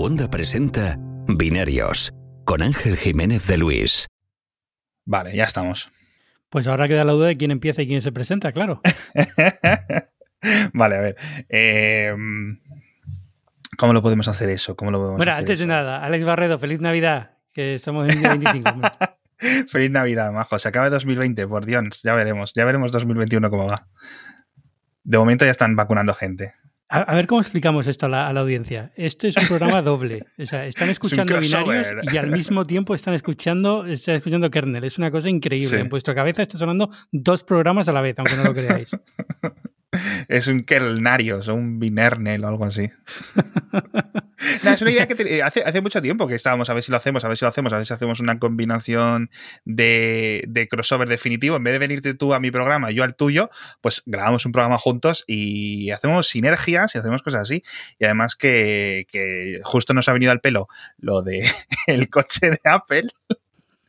Wanda presenta Binarios con Ángel Jiménez de Luis. Vale, ya estamos. Pues ahora queda la duda de quién empieza y quién se presenta, claro. vale, a ver. Eh, ¿Cómo lo podemos hacer eso? ¿Cómo lo podemos bueno, hacer antes de nada, Alex Barredo, feliz Navidad, que somos en el día 25. feliz Navidad, majo. Se acaba 2020, por Dios. Ya veremos. Ya veremos 2021 cómo va. De momento ya están vacunando gente. A, ver cómo explicamos esto a la, audiencia. Este es un programa doble. O sea, están escuchando binarios y al mismo tiempo están escuchando, están escuchando kernel. Es una cosa increíble. En vuestra cabeza está sonando dos programas a la vez, aunque no lo creáis. es un kernarios o un binernel o algo así. es una idea que hace, hace, mucho tiempo que estábamos a ver si lo hacemos, a ver si lo hacemos, a ver si hacemos una combinación de, de, crossover definitivo. En vez de venirte tú a mi programa yo al tuyo, pues grabamos un programa juntos y hacemos sinergias y hacemos cosas así. Y además que, que justo nos ha venido al pelo lo de el coche de Apple.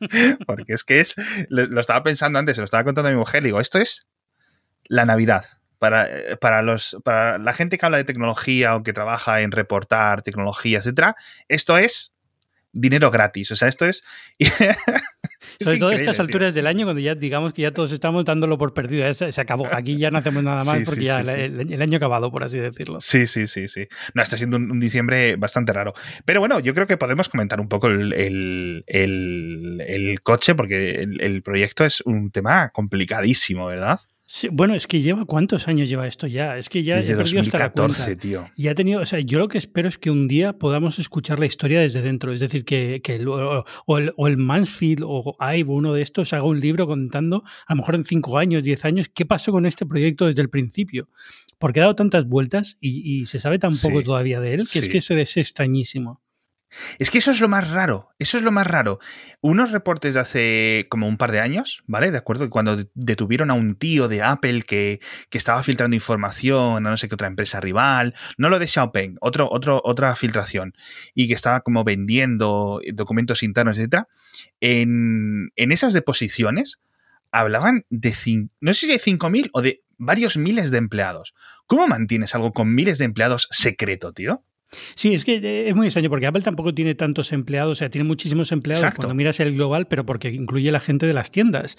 Porque es que es, lo estaba pensando antes, se lo estaba contando a mi mujer, digo, esto es la Navidad para, eh, para, los, para la gente que habla de tecnología o que trabaja en reportar tecnología, etcétera, esto es dinero gratis. O sea, esto es. Sobre todo a estas alturas del año, cuando ya digamos que ya todos estamos dándolo por perdido, se, acabó. Aquí ya no hacemos nada más porque ya el, año acabado, por así decirlo. Sí, sí, sí, sí. No, está siendo un, diciembre bastante raro. Pero bueno, yo creo que podemos comentar un poco el, el coche, porque el, proyecto es un tema complicadísimo, ¿verdad? Bueno, es que lleva cuántos años lleva esto ya. Es que ya desde 2014, tío. Y ha tenido, o sea, yo lo que espero es que un día podamos escuchar la historia desde dentro. Es decir, que, el, o, el, Mansfield o Ive, uno de estos, haga un libro contando, a lo mejor en cinco años, diez años, qué pasó con este proyecto desde el principio. Porque ha dado tantas vueltas y, se sabe tan poco todavía de él que es que se es extrañísimo. Es que eso es lo más raro, eso es lo más raro. Unos reportes de hace como un par de años, ¿vale? De acuerdo, cuando detuvieron a un tío de Apple que, que estaba filtrando información a no sé qué otra empresa rival, no lo de Xiaopeng, otro, otro, otra filtración, y que estaba como vendiendo documentos internos, etc. En, en esas deposiciones hablaban de, no sé si de 5.000 o de varios miles de empleados. ¿Cómo mantienes algo con miles de empleados secreto, tío? Sí, es que eh, es muy extraño porque Apple tampoco tiene tantos empleados, o sea, tiene muchísimos empleados cuando miras el global, pero porque incluye la gente de las tiendas.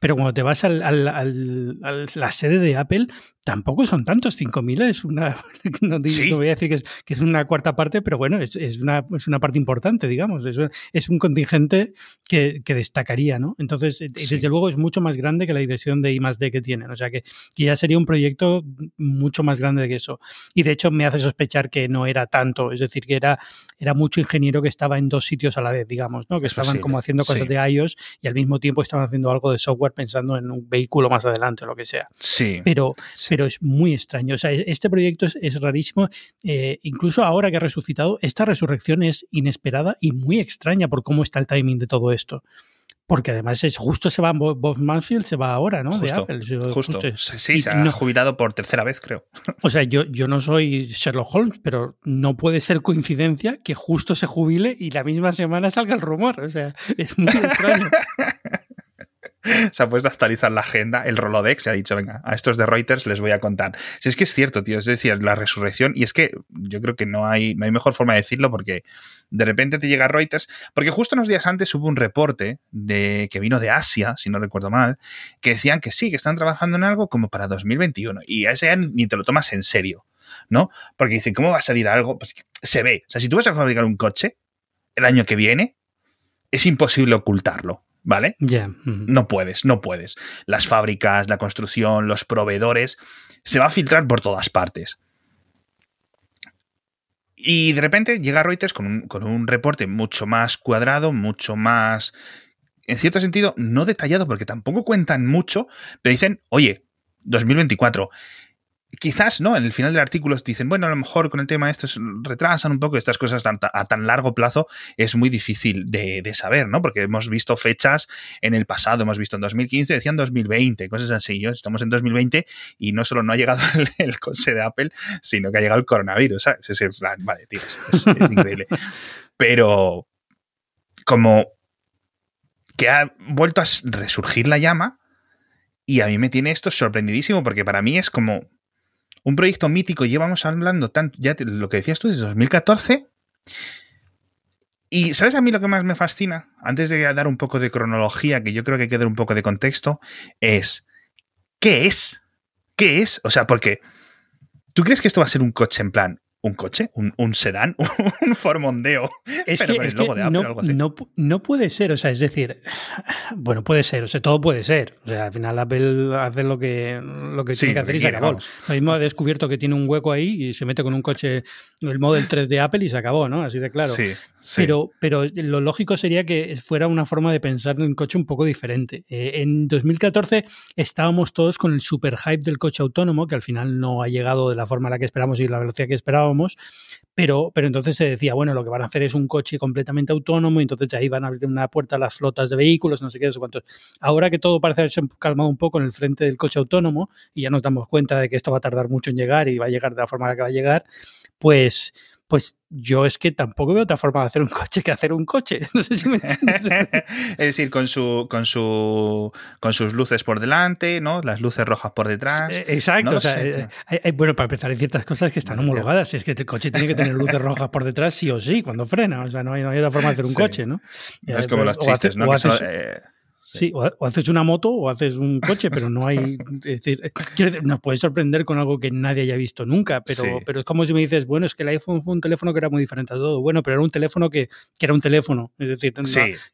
Pero cuando te vas a la sede de Apple, tampoco son tantos, 5.000 es una, no, voy a decir que es, que es, una cuarta parte, pero bueno, es, es, una, es una parte importante, digamos, es, es un contingente que, que, destacaría, ¿no? Entonces, eh, desde luego es mucho más grande que la división de I D que tienen, o sea que, ya sería un proyecto mucho más grande que eso. Y de hecho me hace sospechar que no era tanto, es decir, que era, era mucho ingeniero que estaba en dos sitios a la vez, digamos, ¿no? Que estaban como haciendo cosas de iOS y al mismo tiempo estaban haciendo algo de software pensando en un vehículo más adelante o lo que sea. Sí. Pero, pero es muy extraño. O sea, e-, este proyecto es, rarísimo. Eh, incluso ahora que ha resucitado, esta resurrección es inesperada y muy extraña por cómo está el timing de todo esto. Porque además es justo se va Bob Mansfield, se va ahora, ¿no? Justo, justo. Sí, se ha jubilado por tercera vez, creo. O sea, yo, yo no soy Sherlock Holmes, pero no puede ser coincidencia que justo se jubile y la misma semana salga el rumor. O sea, es muy extraño. se ha puesto a actualizar la agenda, el Rolodex, se ha dicho, venga, a estos de Reuters les voy a contar. Si es que es cierto, tío, es decir, la resurrección, y es que yo creo que no hay, no hay mejor forma de decirlo porque de repente te llega Reuters, porque justo unos días antes hubo un reporte de, que vino de Asia, si no recuerdo mal, que decían que sí, que están trabajando en algo como para 2021, y a ese año ni te lo tomas en serio, ¿no? Porque dicen, ¿cómo va a salir algo? Pues se ve, o sea, si tú vas a fabricar un coche el año que viene, es imposible ocultarlo. ¿Vale? No puedes, no puedes. Las fábricas, la construcción, los proveedores, se va a filtrar por todas partes. Y de repente llega Reuters con un, con un reporte mucho más cuadrado, mucho más, en cierto sentido, no detallado, porque tampoco cuentan mucho, pero dicen, oye, 2024 quizás, ¿no? En el final del artículo dicen, bueno, a lo mejor con el tema de esto retrasan un poco estas cosas a tan largo plazo es muy difícil de, saber, ¿no? Porque hemos visto fechas en el pasado, hemos visto en 2015, decían 2020, cosas así. Yo estamos en 2020 y no solo no ha llegado el, coche de Apple, sino que ha llegado el coronavirus, ¿sabes? Es, vale, tío, es increíble. Pero como que ha vuelto a resurgir la llama, y a mí me tiene esto sorprendidísimo porque para mí es como un proyecto mítico, llevamos hablando tanto, ya lo que decías tú, desde 2014, Y ¿sabes a mí lo que más me fascina? Antes de dar un poco de cronología, que yo creo que hay que dar un poco de contexto, es ¿qué es? ¿Qué es? O sea, porque ¿tú crees que esto va a ser un coche en plan un coche, un, un sedán, un formondeo. Es que, es que no, no, puede ser, o sea, es decir, bueno, puede ser, o sea, todo puede ser. O sea, al final Apple hace lo que, lo que tiene que hacer y se acabó. Lo mismo ha descubierto que tiene un hueco ahí y se mete con un coche, el Model 3 de Apple y se acabó, ¿no? Así de claro. Sí, Pero, pero lo lógico sería que fuera una forma de pensar en un coche un poco diferente. Eh, en 2014 estábamos todos con el super hype del coche autónomo, que al final no ha llegado de la forma en la que esperamos y la velocidad que esperábamos pero, pero entonces se decía, bueno, lo que van a hacer es un coche completamente autónomo, y entonces ahí van a abrir una puerta a las flotas de vehículos, no sé qué, no sé cuántos. Ahora que todo parece haberse calmado un poco en el frente del coche autónomo y ya nos damos cuenta de que esto va a tardar mucho en llegar y va a llegar de la forma en la que va a llegar, pues pues yo es que tampoco veo otra forma de hacer un coche que hacer un coche. No sé si me entiendes. es decir, con su, con su con sus luces por delante, ¿no? Las luces rojas por detrás. Eh, exacto. Eh, bueno, para empezar, hay ciertas cosas que están homologadas. Es que el coche tiene que tener luces rojas por detrás sí o sí cuando frena. O sea, no hay, no hay otra forma de hacer un coche, ¿no? es como los chistes, ¿no? Sí, o, haces una moto o haces un coche, pero no hay. Es decir, nos puedes sorprender con algo que nadie haya visto nunca, pero, pero es como si me dices, bueno, es que el iPhone fue un teléfono que era muy diferente a todo. Bueno, pero era un teléfono que, que era un teléfono. Es decir,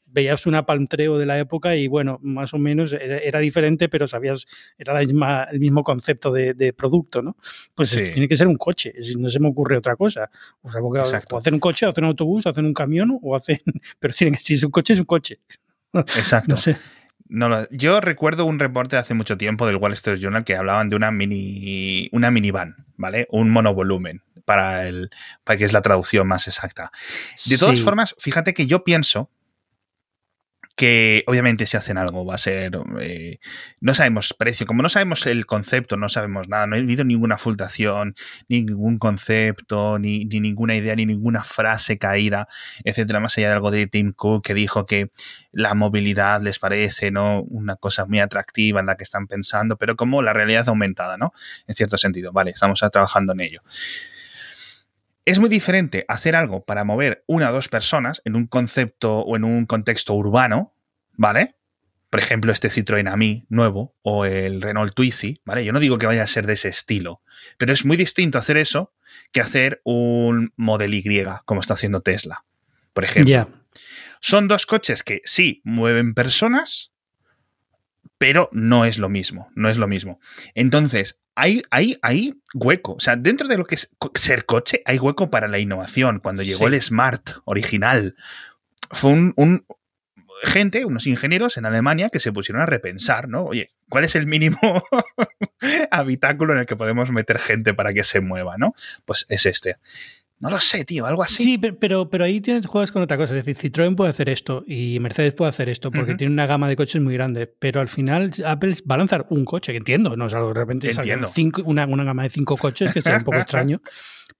veías una palmtreo de la época y, bueno, más o menos era, diferente, pero sabías, era la misma, el mismo concepto de, producto, ¿no? Pues tiene que ser un coche, no se me ocurre otra cosa. O sea, porque, o hacen un coche, o hacen un autobús, hacen un camión, o hacen. Pero que, si es un coche, es un coche. Exacto. No yo recuerdo un reporte hace mucho tiempo del Wall Street Journal que hablaban de una mini una minivan, ¿vale? Un monovolumen para el para que es la traducción más exacta. De todas formas, fíjate que yo pienso que obviamente si hacen algo va a ser... Eh, no sabemos precio, como no sabemos el concepto, no sabemos nada, no ha habido ninguna filtración, ningún concepto, ni, ninguna idea, ni ninguna frase caída, etcétera, más allá de algo de Tim Cook que dijo que la movilidad les parece ¿no? una cosa muy atractiva en la que están pensando, pero como la realidad aumentada, ¿no? En cierto sentido, vale, estamos trabajando en ello. Es muy diferente hacer algo para mover una o dos personas en un concepto o en un contexto urbano, ¿vale? Por ejemplo, este Citroën AMI nuevo o el Renault Twizy, ¿vale? Yo no digo que vaya a ser de ese estilo, pero es muy distinto hacer eso que hacer un Model Y, como está haciendo Tesla, por ejemplo. Son dos coches que sí mueven personas, pero no es lo mismo, no es lo mismo. Entonces, hay, hay, hay hueco. O sea, dentro de lo que es ser coche, hay hueco para la innovación. Cuando llegó el Smart original, fue un, gente, unos ingenieros en Alemania que se pusieron a repensar, ¿no? Oye, ¿cuál es el mínimo habitáculo en el que podemos meter gente para que se mueva, ¿no? Pues es este. No lo sé, tío, algo así. Sí, pero, pero ahí tienes juegas con otra cosa. Es decir, Citroën puede hacer esto y Mercedes puede hacer esto porque tiene una gama de coches muy grande. Pero al final Apple va a lanzar un coche, que entiendo, no es algo de repente cinco, una, una, gama de cinco coches, que será un poco extraño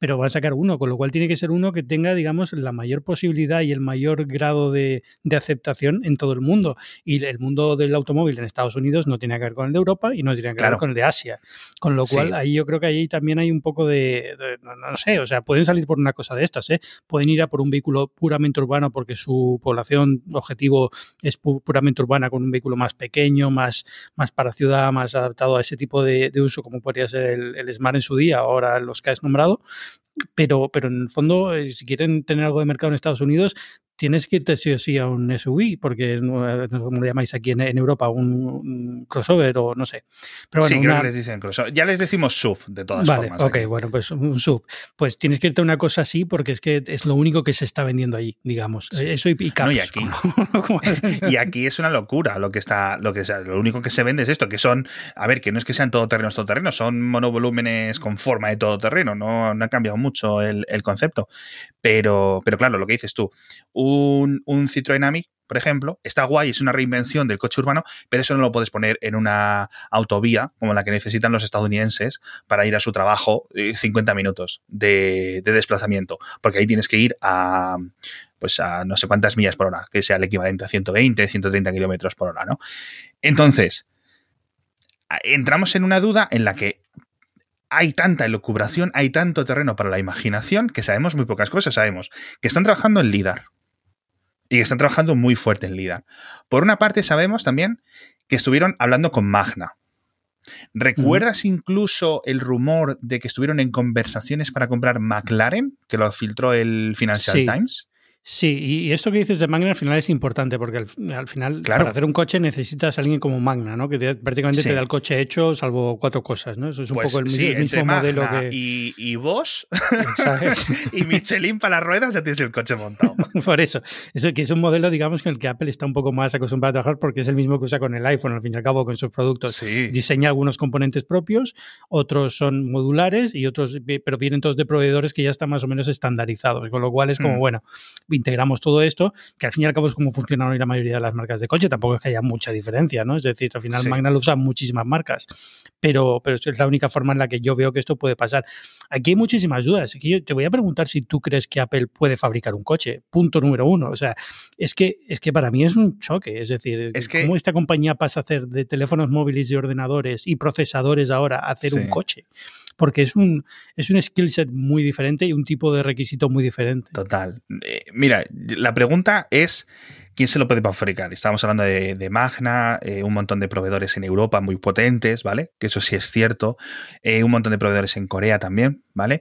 pero va a sacar uno, con lo cual tiene que ser uno que tenga, digamos, la mayor posibilidad y el mayor grado de, aceptación en todo el mundo. Y el mundo del automóvil en Estados Unidos no tiene que ver con el de Europa y no tiene que ver con el de Asia. Con lo cual, ahí yo creo que ahí también hay un poco de, no, sé, o sea, pueden salir por una cosa de estas, ¿eh? Pueden ir a por un vehículo puramente urbano porque su población objetivo es puramente urbana con un vehículo más pequeño, más, más para ciudad, más adaptado a ese tipo de, uso como podría ser el, el Smart en su día, ahora los que has nombrado pero, pero en el fondo, eh, si quieren tener algo de mercado en Estados Unidos, tienes que irte sí o sí a un SUV, porque no, como lo llamáis aquí en, Europa, un, crossover o no sé. Pero bueno, sí, creo que les dicen crossover. Ya les decimos SUV, de todas vale, formas. Ok, bueno, pues un SUV. Pues tienes que irte a una cosa así porque es que es lo único que se está vendiendo allí, digamos. Eso y, y, y aquí. y aquí es una locura lo que está, lo que sea, lo único que se vende es esto, que son, a ver, que no es que sean todoterrenos, todoterrenos, son monovolúmenes con forma de todoterreno, no, no ha cambiado mucho el, el concepto. Pero, pero claro, lo que dices tú, un, un Citroën AMI, por ejemplo, está guay, es una reinvención del coche urbano, pero eso no lo puedes poner en una autovía como la que necesitan los estadounidenses para ir a su trabajo 50 eh, minutos de, desplazamiento, porque ahí tienes que ir a pues a no sé cuántas millas por hora, que sea el equivalente a 120, 130 kilómetros por hora, ¿no? Entonces, entramos en una duda en la que hay tanta elucubración, hay tanto terreno para la imaginación que sabemos muy pocas cosas. Sabemos que están trabajando en LIDAR y que están trabajando muy fuerte en LIDAR. Por una parte, sabemos también que estuvieron hablando con Magna. ¿Recuerdas incluso el rumor de que estuvieron en conversaciones para comprar McLaren, que lo filtró el Financial Times? Sí, y esto que dices de Magna al final es importante, porque al, final para hacer un coche necesitas a alguien como Magna, ¿no? Que prácticamente te da el coche hecho, salvo cuatro cosas, ¿no? Eso es un pues poco el, sí, mismo modelo que. Y, y Bosch y Michelin para las ruedas, ya tienes el coche montado. Por eso, eso que es un modelo, digamos, con el que Apple está un poco más acostumbrado a trabajar, porque es el mismo que usa con el iPhone, al fin y al cabo, con sus productos. Diseña algunos componentes propios, otros son modulares y otros, pero vienen todos de proveedores que ya están más o menos estandarizados, con lo cual es como, mm. bueno integramos todo esto, que al fin y al cabo es como funcionan hoy la mayoría de las marcas de coche, tampoco es que haya mucha diferencia, ¿no? Es decir, al final Magna lo usa muchísimas marcas, pero, pero es la única forma en la que yo veo que esto puede pasar. Aquí hay muchísimas dudas. Aquí yo te voy a preguntar si tú crees que Apple puede fabricar un coche. Punto número uno. O sea, es que, es que para mí es un choque. Es decir, es ¿cómo esta compañía pasa a hacer de teléfonos móviles y ordenadores y procesadores ahora a hacer un coche? Porque es un, es un skill set muy diferente y un tipo de requisito muy diferente. Total. Eh, mira, la pregunta es, ¿quién se lo puede fabricar? Estamos hablando de, Magna, eh, un montón de proveedores en Europa muy potentes, ¿vale? Que eso sí es cierto. Eh, un montón de proveedores en Corea también, ¿vale?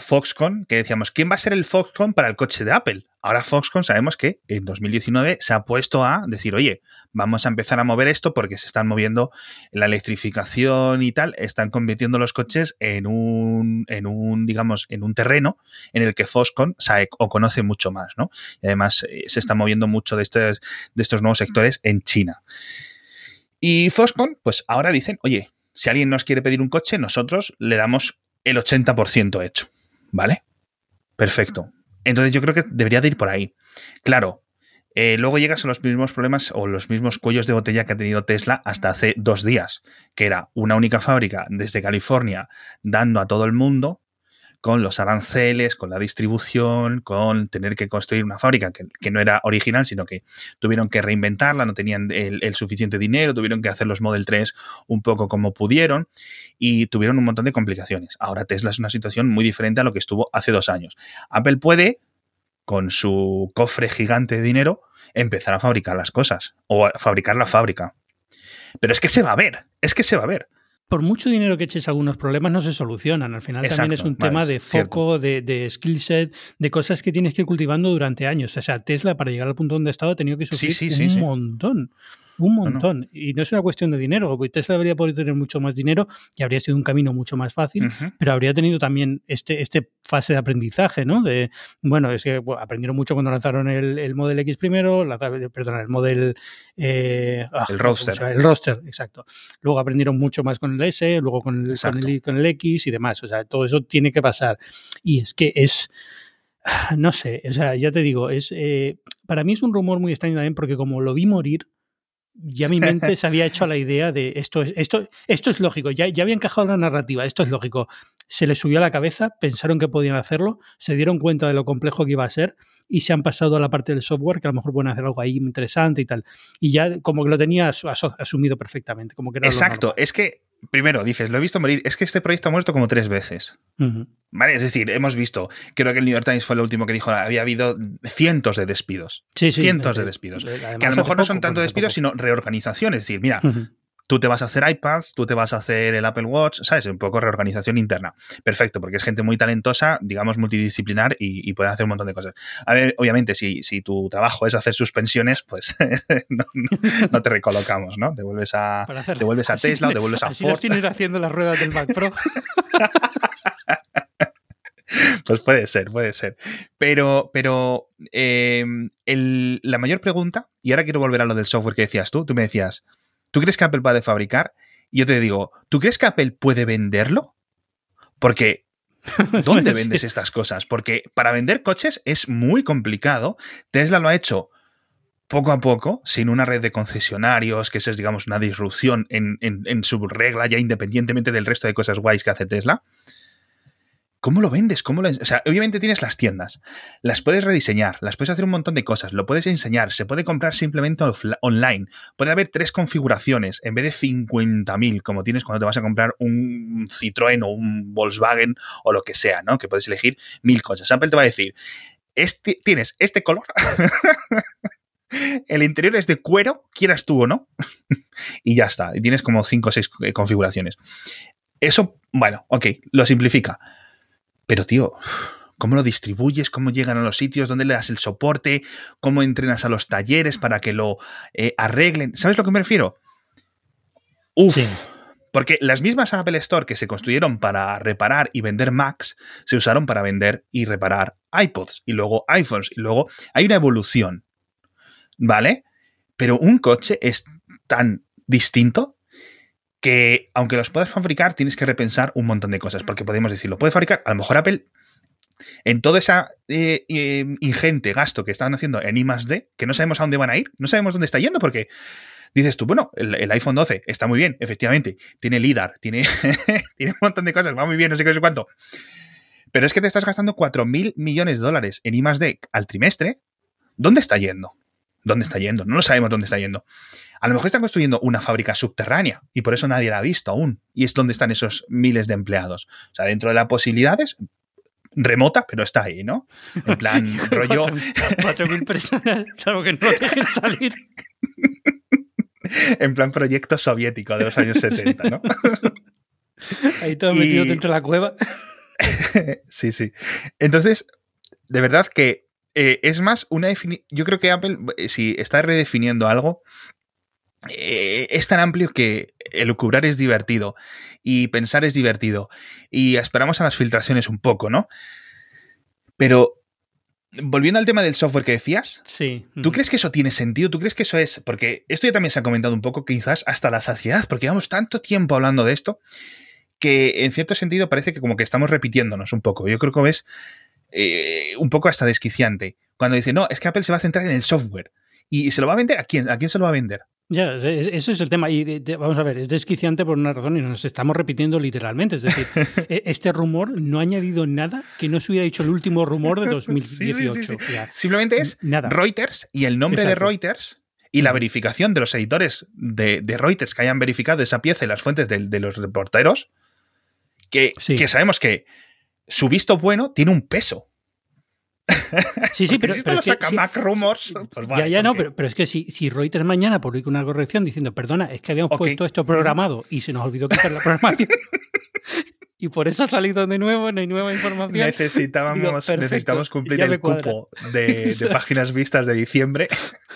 Foxconn, que decíamos, ¿quién va a ser el Foxconn para el coche de Apple? Ahora Foxconn sabemos que en 2019 se ha puesto a decir, oye, vamos a empezar a mover esto porque se están moviendo la electrificación y tal, están convirtiendo los coches en un, en un digamos, en un terreno en el que Foxconn sabe o conoce mucho más, ¿no? Y además eh, se está moviendo mucho de estos, de estos nuevos sectores en China. Y Foxconn, pues ahora dicen, oye, si alguien nos quiere pedir un coche, nosotros le damos el 80% hecho, ¿vale? Perfecto. Entonces yo creo que debería de ir por ahí. Claro, eh, luego llegas a los mismos problemas o los mismos cuellos de botella que ha tenido Tesla hasta hace dos días, que era una única fábrica desde California dando a todo el mundo con los aranceles, con la distribución, con tener que construir una fábrica que, no era original, sino que tuvieron que reinventarla, no tenían el, suficiente dinero, tuvieron que hacer los Model 3 un poco como pudieron y tuvieron un montón de complicaciones. Ahora Tesla es una situación muy diferente a lo que estuvo hace dos años. Apple puede, con su cofre gigante de dinero, empezar a fabricar las cosas o a fabricar la fábrica. Pero es que se va a ver, es que se va a ver por mucho dinero que eches algunos problemas no se solucionan. Al final también es un tema de foco, de, de, skill set, de cosas que tienes que ir cultivando durante años. O sea, Tesla para llegar al punto donde ha estado ha tenido que sufrir un montón. Un montón. Y no es una cuestión de dinero, Tesla habría podido tener mucho más dinero y habría sido un camino mucho más fácil, pero habría tenido también este, este fase de aprendizaje, ¿no? De, bueno, es que aprendieron mucho cuando lanzaron el, el Model X primero, perdón, el Model... Eh, ah, el roster. El roster, exacto. Luego aprendieron mucho más con el S, luego con el, con el, con el X y demás. O sea, todo eso tiene que pasar. Y es que es no sé, o sea, ya te digo, es eh, para mí es un rumor muy extraño también porque como lo vi morir, ya mi mente se había hecho a la idea de esto es, esto, esto es lógico, ya, ya había encajado la narrativa, esto es lógico. Se les subió a la cabeza, pensaron que podían hacerlo, se dieron cuenta de lo complejo que iba a ser y se han pasado a la parte del software, que a lo mejor pueden hacer algo ahí interesante y tal. Y ya como que lo tenía asumido perfectamente. Como que Exacto, es que primero dices, lo he visto morir, es que este proyecto ha muerto como tres veces. ¿Vale? Es decir, hemos visto, creo que el New York Times fue el último que dijo, había habido cientos de despidos. Sí, cientos de despidos. que a lo mejor no son tanto despidos, sino reorganizaciones. Es decir, mira, tú te vas a hacer iPads, tú te vas a hacer el Apple Watch, ¿sabes? Un poco reorganización interna. Perfecto, porque es gente muy talentosa, digamos, multidisciplinar y, puede hacer un montón de cosas. A ver, obviamente, si, si tu trabajo es hacer suspensiones, pues no, te recolocamos, ¿no? Te vuelves a, te vuelves a Tesla o te vuelves a así Ford. tienes haciendo las ruedas del Mac Pro. Pues puede ser, puede ser. Pero, pero eh, la mayor pregunta, y ahora quiero volver a lo del software que decías tú, tú me decías, ¿Tú crees que Apple puede fabricar? Y yo te digo, ¿tú crees que Apple puede venderlo? Porque ¿Dónde vendes estas cosas? Porque para vender coches es muy complicado. Tesla lo ha hecho poco a poco, sin una red de concesionarios, que eso es, digamos, una disrupción en, su regla, ya independientemente del resto de cosas guays que hace Tesla. ¿Cómo lo vendes? ¿Cómo lo o sea, obviamente tienes las tiendas, las puedes rediseñar, las puedes hacer un montón de cosas, lo puedes enseñar, se puede comprar simplemente online, puede haber tres configuraciones en vez de 50.000 como tienes cuando te vas a comprar un Citroën o un Volkswagen o lo que sea, ¿no? Que puedes elegir mil cosas. Apple te va a decir, este, tienes este color, el interior es de cuero, quieras tú o no, y ya está, y tienes como cinco o seis eh, configuraciones. Eso, bueno, ok, lo simplifica pero, tío, ¿cómo lo distribuyes? ¿Cómo llegan a los sitios? ¿Dónde le das el soporte? ¿Cómo entrenas a los talleres para que lo eh, arreglen? ¿Sabes a lo que me refiero? Uf. Porque las mismas Apple Store que se construyeron para reparar y vender Macs se usaron para vender y reparar iPods y luego iPhones y luego hay una evolución. ¿Vale? Pero un coche es tan distinto que aunque los puedas fabricar, tienes que repensar un montón de cosas, porque podemos decir, lo puede fabricar, a lo mejor Apple, en todo ese eh, eh, ingente gasto que estaban haciendo en I D, que no sabemos a dónde van a ir, no sabemos dónde está yendo, porque dices tú, bueno, el, iPhone 12 está muy bien, efectivamente, tiene LIDAR, tiene, tiene un montón de cosas, va muy bien, no sé qué, sé cuánto. Pero es que te estás gastando 4.000 millones de dólares en I al trimestre. ¿Dónde está yendo? ¿Dónde está yendo? No lo sabemos dónde está yendo. A lo mejor están construyendo una fábrica subterránea y por eso nadie la ha visto aún. Y es donde están esos miles de empleados. O sea, dentro de las posibilidades, remota, pero está ahí, ¿no? En plan, rollo. 4.000 personas, salvo que no dejen salir. en plan proyecto soviético de los años 70, ¿no? Ahí todo metido dentro de la cueva. sí, sí. Entonces, de verdad que eh, es más una definición. Yo creo que Apple, eh, si está redefiniendo algo, eh, es tan amplio que elucubrar es divertido y pensar es divertido. Y esperamos a las filtraciones un poco, ¿no? Pero volviendo al tema del software que decías, sí. ¿tú crees que eso tiene sentido? ¿Tú crees que eso es? Porque esto ya también se ha comentado un poco, quizás hasta la saciedad, porque llevamos tanto tiempo hablando de esto que en cierto sentido parece que como que estamos repitiéndonos un poco. Yo creo que es eh, un poco hasta desquiciante cuando dice, no, es que Apple se va a centrar en el software. ¿Y se lo va a vender? ¿A quién? ¿A quién se lo va a vender? Ya, ese es el tema. Y vamos a ver, es desquiciante por una razón y nos estamos repitiendo literalmente. Es decir, e, este rumor no ha añadido nada que no se hubiera dicho el último rumor de 2018. Simplemente es Reuters y el nombre de Reuters y la verificación de los editores de, Reuters que hayan verificado esa pieza y las fuentes de, los reporteros, que, que sabemos que su visto bueno tiene un peso. Sí, sí, pero. pero saca Mac Rumors. Pues ya, ya no, pero, pero, es que si, si Reuters mañana publica una corrección diciendo, perdona, es que habíamos puesto esto programado y se nos olvidó quitar la programación. y por eso ha salido de nuevo, no hay nueva información. Necesitábamos, necesitamos cumplir el cupo de, de páginas vistas de diciembre.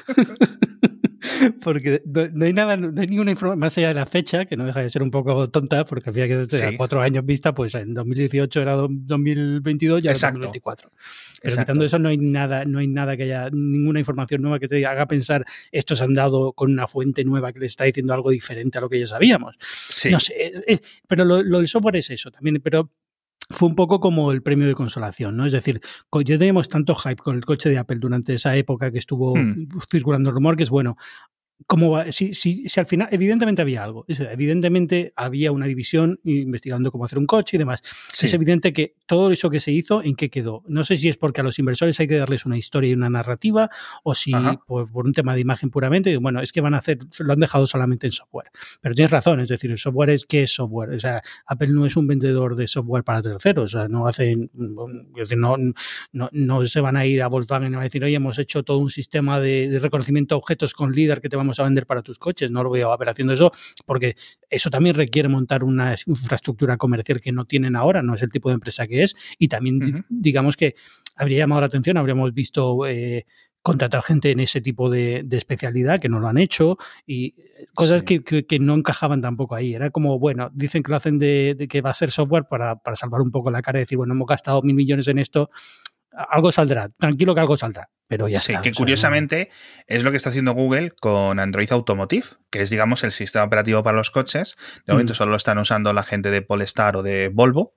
porque no, hay nada, no hay ninguna información más allá de la fecha, que no deja de ser un poco tonta, porque había que desde cuatro años vista, pues en 2018 era 2022, ya era 2024. Pero quitando eso no hay nada, no hay nada que haya, ninguna información nueva que te haga pensar esto se han dado con una fuente nueva que le está diciendo algo diferente a lo que ya sabíamos. No sé, pero lo, lo del software es eso también, pero fue un poco como el premio de consolación, ¿no? Es decir, ya teníamos tanto hype con el coche de Apple durante esa época que estuvo hmm. circulando el rumor, que es bueno, ¿Cómo Si, si, si, al final, evidentemente había algo, evidentemente había una división investigando cómo hacer un coche y demás. Es evidente que todo eso que se hizo, ¿en qué quedó? No sé si es porque a los inversores hay que darles una historia y una narrativa, o si por, un tema de imagen puramente, bueno, es que van a hacer, lo han dejado solamente en software. Pero tienes razón, es decir, el software es qué es software. O sea, Apple no es un vendedor de software para terceros, o sea, no hacen, no, no, no se van a ir a Volkswagen y van a decir, oye, hemos hecho todo un sistema de, de reconocimiento de objetos con LIDAR que te vamos a vender para tus coches. No lo veo a ver haciendo eso porque eso también requiere montar una infraestructura comercial que no tienen ahora, no es el tipo de empresa que es. Y también digamos que habría llamado la atención, habríamos visto... Eh, contratar gente en ese tipo de, especialidad que no lo han hecho y cosas que, no encajaban tampoco ahí. Era como, bueno, dicen que lo hacen de, que va a ser software para, para, salvar un poco la cara y decir, bueno, hemos gastado mil millones en esto, algo saldrá, tranquilo que algo saldrá, pero ya sí, que curiosamente es lo que está haciendo Google con Android Automotive, que es, digamos, el sistema operativo para los coches. De momento mm. solo lo están usando la gente de Polestar o de Volvo.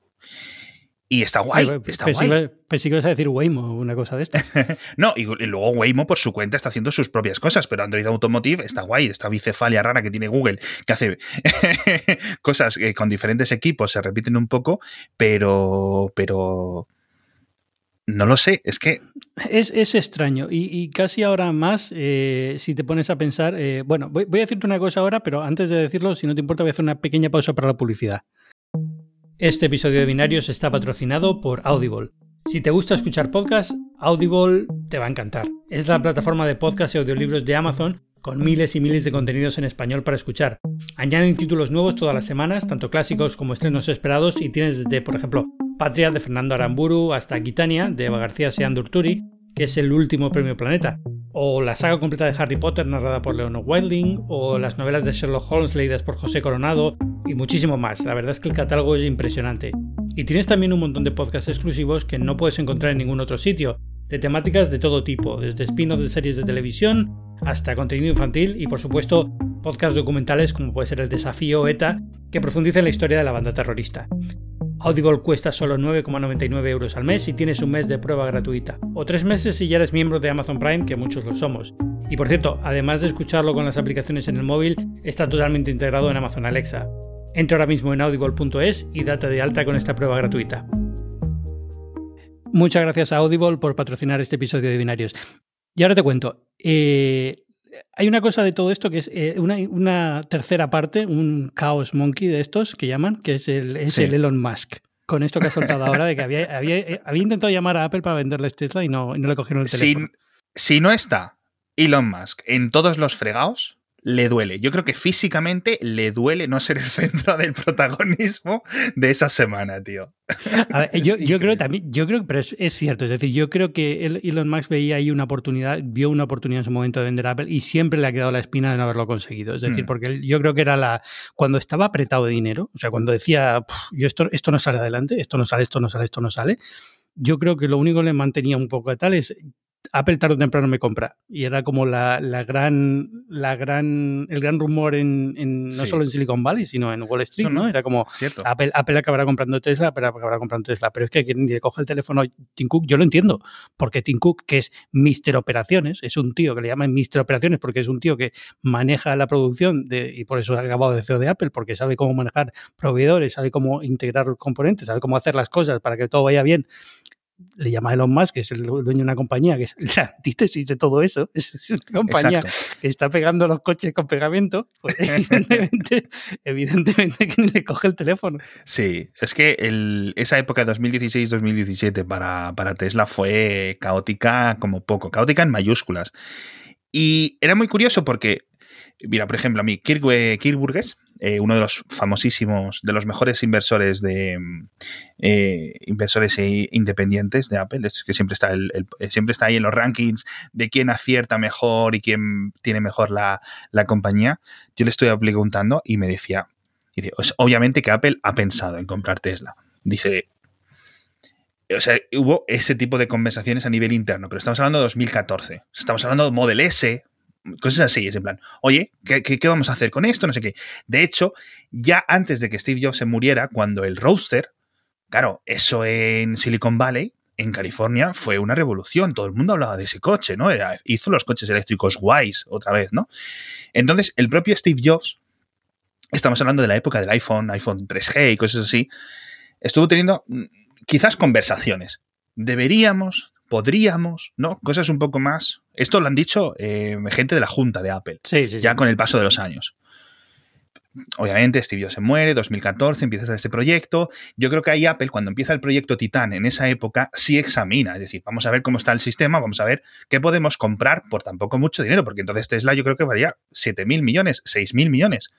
Y está guay, está guay. Pensé que ibas a decir Waymo o una cosa de estas. no, y, luego Waymo por su cuenta está haciendo sus propias cosas, pero Android Automotive está guay, esta bicefalia rara que tiene Google, que hace cosas que con diferentes equipos se repiten un poco, pero, pero no lo sé, es que... Es, extraño y, casi ahora más, eh, si te pones a pensar, eh, bueno, voy, voy a decirte una cosa ahora, pero antes de decirlo, si no te importa, voy a hacer una pequeña pausa para la publicidad. Este episodio de Binarios está patrocinado por Audible. Si te gusta escuchar podcasts, Audible te va a encantar. Es la plataforma de podcasts y audiolibros de Amazon con miles y miles de contenidos en español para escuchar. Añaden títulos nuevos todas las semanas, tanto clásicos como estrenos esperados, y tienes desde, por ejemplo, Patria de Fernando Aramburu hasta Gitania de Eva García Seandurturi, que es el último premio Planeta, o la saga completa de Harry Potter narrada por Leonor Wilding, o las novelas de Sherlock Holmes leídas por José Coronado, y muchísimo más. La verdad es que el catálogo es impresionante. Y tienes también un montón de podcasts exclusivos que no puedes encontrar en ningún otro sitio, de temáticas de todo tipo, desde spin-off de series de televisión hasta contenido infantil y por supuesto podcasts documentales como puede ser el Desafío ETA, que profundiza en la historia de la banda terrorista. Audible cuesta solo 9,99 euros al mes y tienes un mes de prueba gratuita, o tres meses si ya eres miembro de Amazon Prime, que muchos lo somos. Y por cierto, además de escucharlo con las aplicaciones en el móvil, está totalmente integrado en Amazon Alexa. Entra ahora mismo en audible.es y date de alta con esta prueba gratuita. Muchas gracias a Audible por patrocinar este episodio de Binarios. Y ahora te cuento. Eh, hay una cosa de todo esto que es eh, una, tercera parte, un Chaos Monkey de estos que llaman, que es el, Elon Musk. Con esto que ha soltado ahora de que había, había, eh, intentado llamar a Apple para venderles Tesla y no, no le cogieron el teléfono. si no está Elon Musk en todos los fregados, le duele. Yo creo que físicamente le duele no ser el centro del protagonismo de esa semana, tío. yo, creo también, yo creo, pero es, cierto, es decir, yo creo que Elon Musk veía ahí una oportunidad, vio una oportunidad en su momento de vender Apple y siempre le ha quedado la espina de no haberlo conseguido. Es decir, mm. porque yo creo que era la, cuando estaba apretado de dinero, o sea, cuando decía, yo esto, esto no sale adelante, esto no sale, esto no sale, esto no sale, yo creo que lo único que le mantenía un poco de tal es Apple tarde o temprano me compra. Y era como la, la gran, la gran, el gran rumor en, en no solo en Silicon Valley, sino en Wall Street, ¿no? Era como Apple, Apple acabará comprando Tesla, Apple acabará comprando Tesla. Pero es que quien le coge el teléfono Tim Cook, yo lo entiendo, porque Tim Cook, que es Mister Operaciones, es un tío que le llaman Mister Operaciones porque es un tío que maneja la producción de, y por eso ha acabado de CEO de Apple, porque sabe cómo manejar proveedores, sabe cómo integrar los componentes, sabe cómo hacer las cosas para que todo vaya bien le llama Elon Musk, que es el dueño de una compañía que es la antítesis de todo eso, es una compañía que está pegando los coches con pegamento, pues evidentemente, evidentemente que le coge el teléfono. Sí, es que el, esa época de 2016-2017 para, para Tesla fue caótica como poco, caótica en mayúsculas. Y era muy curioso porque, mira, por ejemplo, a mí, Kirk, Kirk Burgess, eh, uno de los famosísimos, de los mejores inversores de eh, inversores independientes de Apple, que siempre está, el, siempre está ahí en los rankings de quién acierta mejor y quién tiene mejor la, compañía. Yo le estoy preguntando y me decía, obviamente que Apple ha pensado en comprar Tesla. Dice, o sea, hubo ese tipo de conversaciones a nivel interno, pero estamos hablando de 2014. Estamos hablando de Model S, Cosas así, es en plan, oye, ¿qué, vamos a hacer con esto? No sé qué. De hecho, ya antes de que Steve Jobs se muriera, cuando el Roadster, claro, eso en Silicon Valley, en California, fue una revolución. Todo el mundo hablaba de ese coche, ¿no? hizo los coches eléctricos guays otra vez, ¿no? Entonces, el propio Steve Jobs, estamos hablando de la época del iPhone, iPhone 3G y cosas así, estuvo teniendo mm, quizás conversaciones. Deberíamos podríamos, ¿no? Cosas un poco más. Esto lo han dicho eh, gente de la Junta de Apple, sí, ya con el paso de los años. Obviamente, Steve Jobs se muere, 2014, empieza este proyecto. Yo creo que ahí Apple, cuando empieza el proyecto Titan en esa época, sí examina. Es decir, vamos a ver cómo está el sistema, vamos a ver qué podemos comprar por tampoco mucho dinero, porque entonces Tesla yo creo que valía 7 mil millones, 6 mil millones.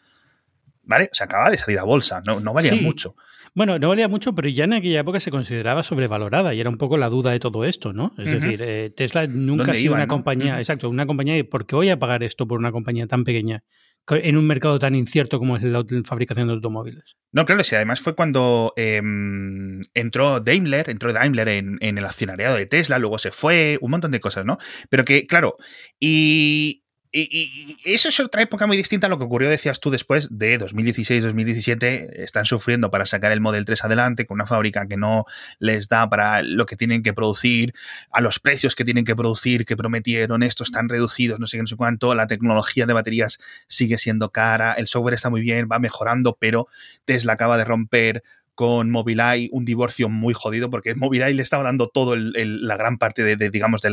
¿Vale? O sea, acaba de salir a bolsa, no, no valía mucho. Bueno, no valía mucho, pero ya en aquella época se consideraba sobrevalorada y era un poco la duda de todo esto, ¿no? Es decir, eh, Tesla nunca ha sido una compañía, exacto, una compañía de ¿por qué voy a pagar esto por una compañía tan pequeña? en un mercado tan incierto como es la fabricación de automóviles. No, claro, sí, además fue cuando em, entró Daimler, entró Daimler en, el accionariado de Tesla, luego se fue, un montón de cosas, ¿no? Pero que, claro, y y, eso es otra época muy distinta a lo que ocurrió, decías tú, después de 2016-2017. Están sufriendo para sacar el Model 3 adelante con una fábrica que no les da para lo que tienen que producir, a los precios que tienen que producir, que prometieron, estos están reducidos, no sé qué, no sé cuánto. La tecnología de baterías sigue siendo cara, el software está muy bien, va mejorando, pero Tesla acaba de romper con Mobileye un divorcio muy jodido porque Mobileye le estaba dando todo la gran parte de, digamos, de,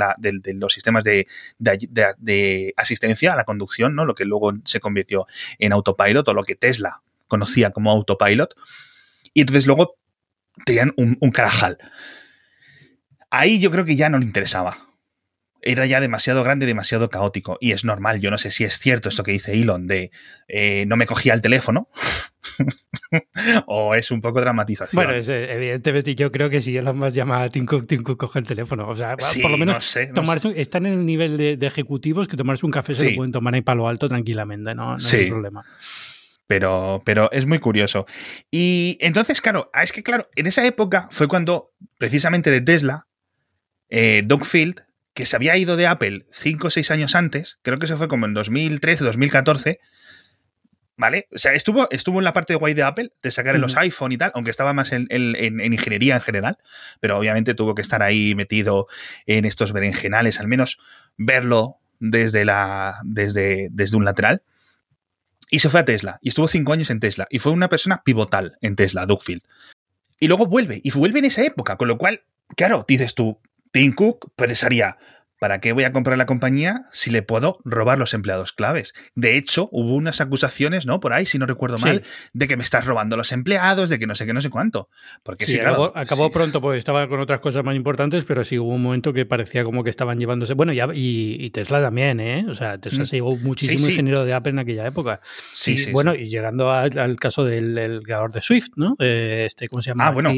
los sistemas de, asistencia a la conducción, ¿no? Lo que luego se convirtió en autopilot o lo que Tesla conocía como autopilot. Y entonces luego tenían un, un carajal. Ahí yo creo que ya no le interesaba era ya demasiado grande, demasiado caótico. Y es normal, yo no sé si es cierto esto que dice Elon de eh, no me cogía el teléfono. o es un poco dramatización. Bueno, evidentemente yo creo que si Elon más llama a Tim Cook, Tim Cook coge el teléfono. O sea, por lo menos están en el nivel de, ejecutivos que tomarse un café se lo pueden tomar en palo alto tranquilamente, no, no hay problema. Pero, pero es muy curioso. Y entonces, claro, es que claro, en esa época fue cuando precisamente de Tesla, eh, Doug Field que se había ido de Apple 5 o 6 años antes, creo que se fue como en 2013, 2014, ¿vale? O sea, estuvo, estuvo en la parte de guay de Apple, de sacar en los iPhone y tal, aunque estaba más en, ingeniería en general, pero obviamente tuvo que estar ahí metido en estos berenjenales, al menos verlo desde, la, desde, desde un lateral. Y se fue a Tesla, y estuvo 5 años en Tesla, y fue una persona pivotal en Tesla, Dougfield. Y luego vuelve, y vuelve en esa época, con lo cual, claro, dices tú, Tim Cook pensaría, ¿para qué voy a comprar la compañía si le puedo robar los empleados claves? De hecho, hubo unas acusaciones, ¿no? Por ahí, si no recuerdo mal, de que me estás robando los empleados, de que no sé qué, no sé cuánto. Porque sí, claro, acabó, pronto, pues estaba con otras cosas más importantes, pero sí hubo un momento que parecía como que estaban llevándose. Bueno, y, Tesla también, ¿eh? O sea, Tesla mm. se llevó muchísimo ingeniero de Apple en aquella época. Sí, sí. Bueno, y llegando al, caso del creador de Swift, ¿no? Eh, este, ¿cómo se llama? Ah, bueno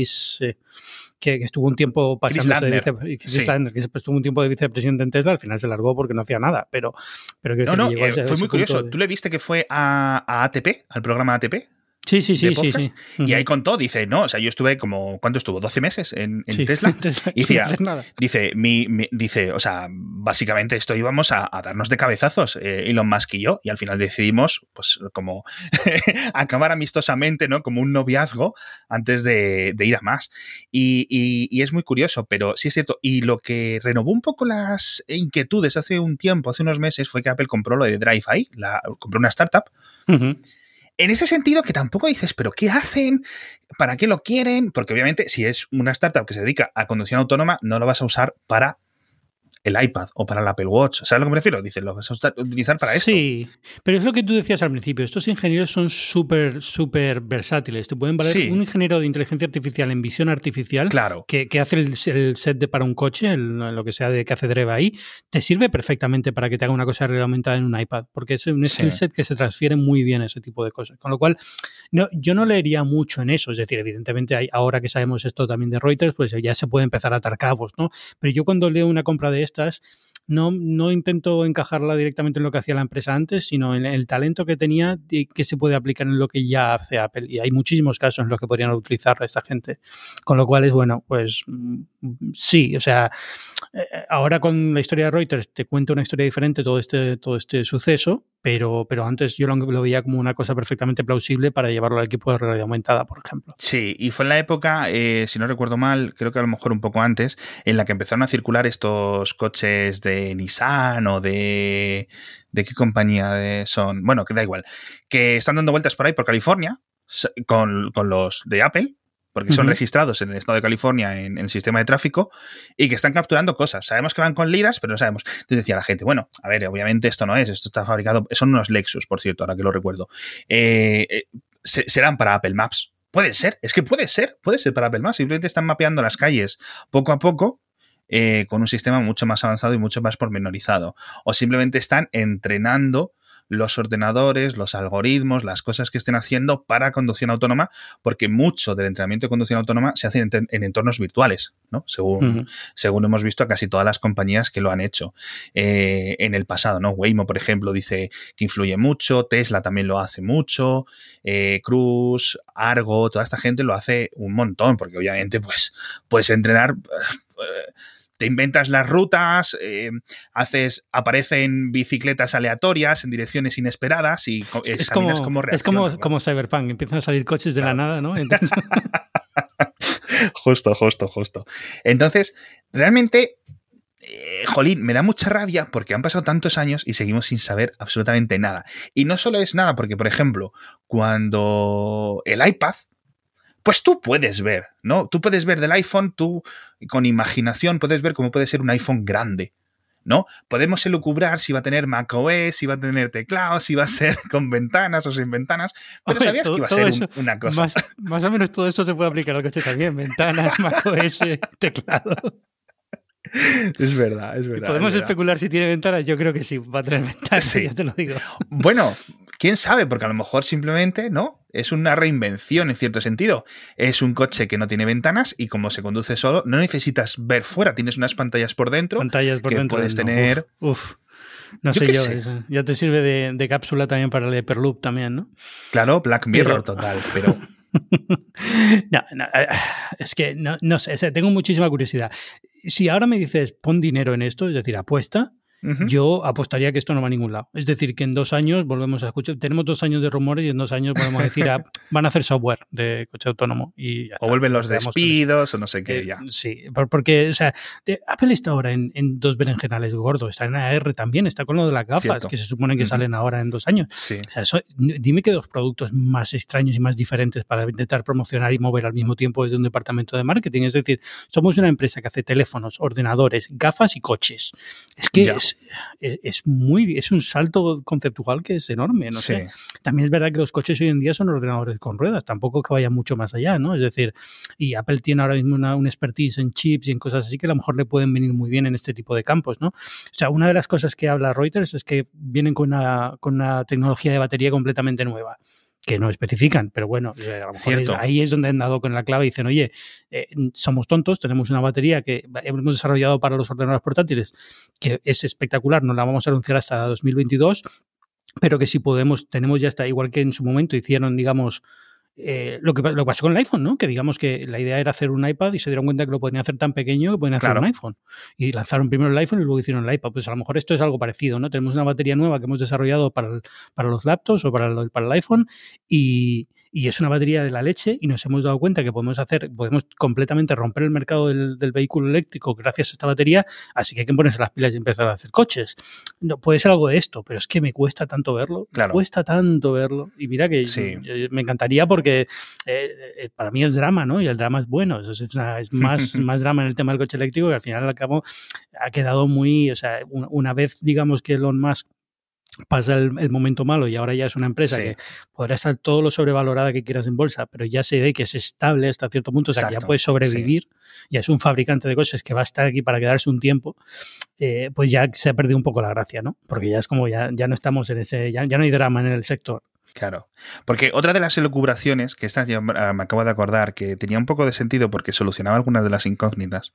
que, estuvo un tiempo pasándose de que estuvo un tiempo de vicepresidente en Tesla, al final se largó porque no hacía nada, pero, pero no, no, eh, fue muy curioso. ¿Tú le viste que fue a, a ATP, al programa ATP? Sí, sí, sí, sí, Y ahí contó, dice, no, o sea, yo estuve como, ¿cuánto estuvo? ¿12 meses en, Tesla? y decía, dice, mi, dice, o sea, básicamente esto íbamos a, darnos de cabezazos, eh, Elon Musk y yo, y al final decidimos, pues, como acabar amistosamente, ¿no? Como un noviazgo antes de, ir a más. Y, y, es muy curioso, pero sí es cierto. Y lo que renovó un poco las inquietudes hace un tiempo, hace unos meses, fue que Apple compró lo de DriveI, compró una startup en ese sentido que tampoco dices, pero ¿qué hacen? ¿Para qué lo quieren? Porque obviamente si es una startup que se dedica a conducción autónoma, no lo vas a usar para el iPad o para el Apple Watch. ¿Sabes lo que me refiero? Dice, lo vas a utilizar para esto. Sí, pero es lo que tú decías al principio. Estos ingenieros son súper, súper versátiles. Te pueden valer un ingeniero de inteligencia artificial en visión artificial claro. que, hace el, set de para un coche, lo que sea de que hace Dreva ahí, te sirve perfectamente para que te haga una cosa aumentada en un iPad, porque es un skill set que se transfiere muy bien ese tipo de cosas. Con lo cual, no, yo no leería mucho en eso. Es decir, evidentemente, hay, ahora que sabemos esto también de Reuters, pues ya se puede empezar a atar cabos, ¿no? Pero yo cuando leo una compra de no intento encajarla directamente en lo que hacía la empresa antes, sino en el talento que tenía y que se puede aplicar en lo que ya hace Apple. Y hay muchísimos casos en los que podrían utilizar a esta gente. Con lo cual es bueno, pues mm, sí, o sea, eh, ahora con la historia de Reuters te cuento una historia diferente todo este, todo este suceso, pero, pero antes yo lo, veía como una cosa perfectamente plausible para llevarlo al equipo de realidad aumentada, por ejemplo. Sí, y fue en la época, eh, si no recuerdo mal, creo que a lo mejor un poco antes, en la que empezaron a circular estos coches de Nissan o de... ¿De qué compañía son? Bueno, que da igual. Que están dando vueltas por ahí por California con, con los de Apple porque son registrados en el estado de California en, el sistema de tráfico y que están capturando cosas. Sabemos que van con liras, pero no sabemos. Entonces decía la gente, bueno, a ver, obviamente esto no es, esto está fabricado, son unos Lexus, por cierto, ahora que lo recuerdo. Eh, eh, serán para Apple Maps. Puede ser, es que puede ser, puede ser para Apple Maps. Simplemente están mapeando las calles poco a poco eh, con un sistema mucho más avanzado y mucho más pormenorizado. O simplemente están entrenando los ordenadores, los algoritmos, las cosas que estén haciendo para conducción autónoma, porque mucho del entrenamiento de conducción autónoma se hace en, entornos virtuales, ¿no? Según, según hemos visto a casi todas las compañías que lo han hecho eh, en el pasado, ¿no? Waymo, por ejemplo, dice que influye mucho, Tesla también lo hace mucho, eh, Cruz, Argo, toda esta gente lo hace un montón, porque obviamente, pues, puedes entrenar. Eh, te inventas las rutas, eh, haces, aparecen bicicletas aleatorias en direcciones inesperadas y es como, como Es como, como Cyberpunk, empiezan a salir coches de la nada, ¿no? justo, justo, justo. Entonces, realmente eh, jolín, me da mucha rabia porque han pasado tantos años y seguimos sin saber absolutamente nada. Y no solo es nada, porque, por ejemplo, cuando el iPad, pues tú puedes ver, ¿no? Tú puedes ver del iPhone, tú con imaginación puedes ver cómo puede ser un iPhone grande. ¿no? Podemos elucubrar si va a tener macOS, si va a tener teclado, si va a ser con ventanas o sin ventanas, pero sabías que iba a ser una cosa. Más, más, o menos todo eso se puede aplicar al coche también, ventanas, macOS, teclado. Es verdad, es verdad. ¿Podemos especular si tiene ventanas? Yo creo que sí, va a tener ventanas, ya te lo digo. Bueno, quién sabe, porque a lo mejor simplemente, ¿no? Es una reinvención en cierto sentido. Es un coche que no tiene ventanas y como se conduce solo, no necesitas ver fuera, tienes unas pantallas por dentro. Pantallas por que dentro. Puedes tener. Uf. No sé yo, ya te sirve de, cápsula también para el Hyperloop también, ¿no? Claro, Black Mirror total, pero no, eh, es que no, no sé, tengo muchísima curiosidad. Si ahora me dices pon dinero en esto, es decir, apuesta, yo apostaría que esto no va a ningún lado. Es decir, que en dos años volvemos a escuchar, tenemos dos años de rumores y en dos años podemos decir, ah, van a hacer software de coche autónomo. Y o vuelven los despidos o no sé qué, eh, ya. Sí, porque, o sea, Apple está ahora en, dos berenjenales gordos, está en AR también, está con lo de las gafas, que se supone que salen ahora en dos años. O sea, dime que dos productos más extraños y más diferentes para intentar promocionar y mover al mismo tiempo desde un departamento de marketing. Es decir, somos una empresa que hace teléfonos, ordenadores, gafas y coches. Es que es es, muy, es un salto conceptual que es enorme, no sé. También es verdad que los coches hoy en día son ordenadores con ruedas, tampoco que vaya mucho más allá, ¿no? Es decir, y Apple tiene ahora mismo una, expertise en chips y en cosas así que a lo mejor le pueden venir muy bien en este tipo de campos, ¿no? O sea, una de las cosas que habla Reuters es que vienen con una, con una tecnología de batería completamente nueva que no especifican, pero bueno, eh, ahí es donde han dado con la clave y dicen, oye, eh, somos tontos, tenemos una batería que hemos desarrollado para los ordenadores portátiles, que es espectacular, no la vamos a anunciar hasta 2022, pero que si podemos, tenemos ya está, igual que en su momento hicieron, digamos, eh, lo, que, lo pasó con el iPhone, ¿no? Que digamos que la idea era hacer un iPad y se dieron cuenta que lo podían hacer tan pequeño que podían hacer un iPhone. Y lanzaron primero el iPhone y luego hicieron el iPad. Pues a lo mejor esto es algo parecido, ¿no? Tenemos una batería nueva que hemos desarrollado para, para los laptops o para el, para el iPhone y, y es una batería de la leche y nos hemos dado cuenta que podemos hacer, podemos completamente romper el mercado del, vehículo eléctrico gracias a esta batería, así que hay que ponerse las pilas y empezar a hacer coches. No, puede ser algo de esto, pero es que me cuesta tanto verlo, claro. cuesta tanto verlo y mira que me encantaría porque eh, eh, para mí es drama, ¿no? Y el drama es bueno, es, es, más, más drama en el tema del coche eléctrico que al final al cabo ha quedado muy, o sea, una, una vez digamos que Elon Musk pasa el, momento malo y ahora ya es una empresa que podrá estar todo lo sobrevalorada que quieras en bolsa, pero ya se ve que es estable hasta cierto punto, o sea, que ya puede sobrevivir, ya es un fabricante de coches que va a estar aquí para quedarse un tiempo, eh, pues ya se ha perdido un poco la gracia, ¿no? Porque ya es como ya, ya no estamos en ese, ya, ya no hay drama en el sector. Claro, porque otra de las elucubraciones, que esta ya me acabo de acordar, que tenía un poco de sentido porque solucionaba algunas de las incógnitas,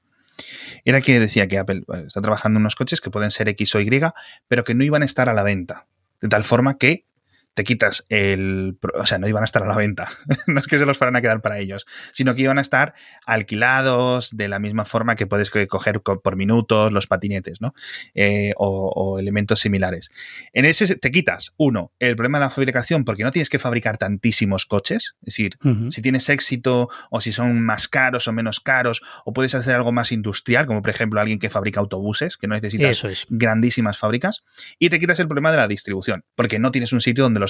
era que decía que Apple está trabajando en unos coches que pueden ser X o Y, pero que no iban a estar a la venta. De tal forma que te quitas el... O sea, no iban a estar a la venta, no es que se los fueran a quedar para ellos, sino que iban a estar alquilados de la misma forma que puedes coger por minutos los patinetes, ¿no? Eh, o, elementos similares. En ese te quitas, uno, el problema de la fabricación, porque no tienes que fabricar tantísimos coches, es decir, si tienes éxito o si son más caros o menos caros, o puedes hacer algo más industrial, como por ejemplo alguien que fabrica autobuses, que no necesitas grandísimas fábricas, y te quitas el problema de la distribución, porque no tienes un sitio donde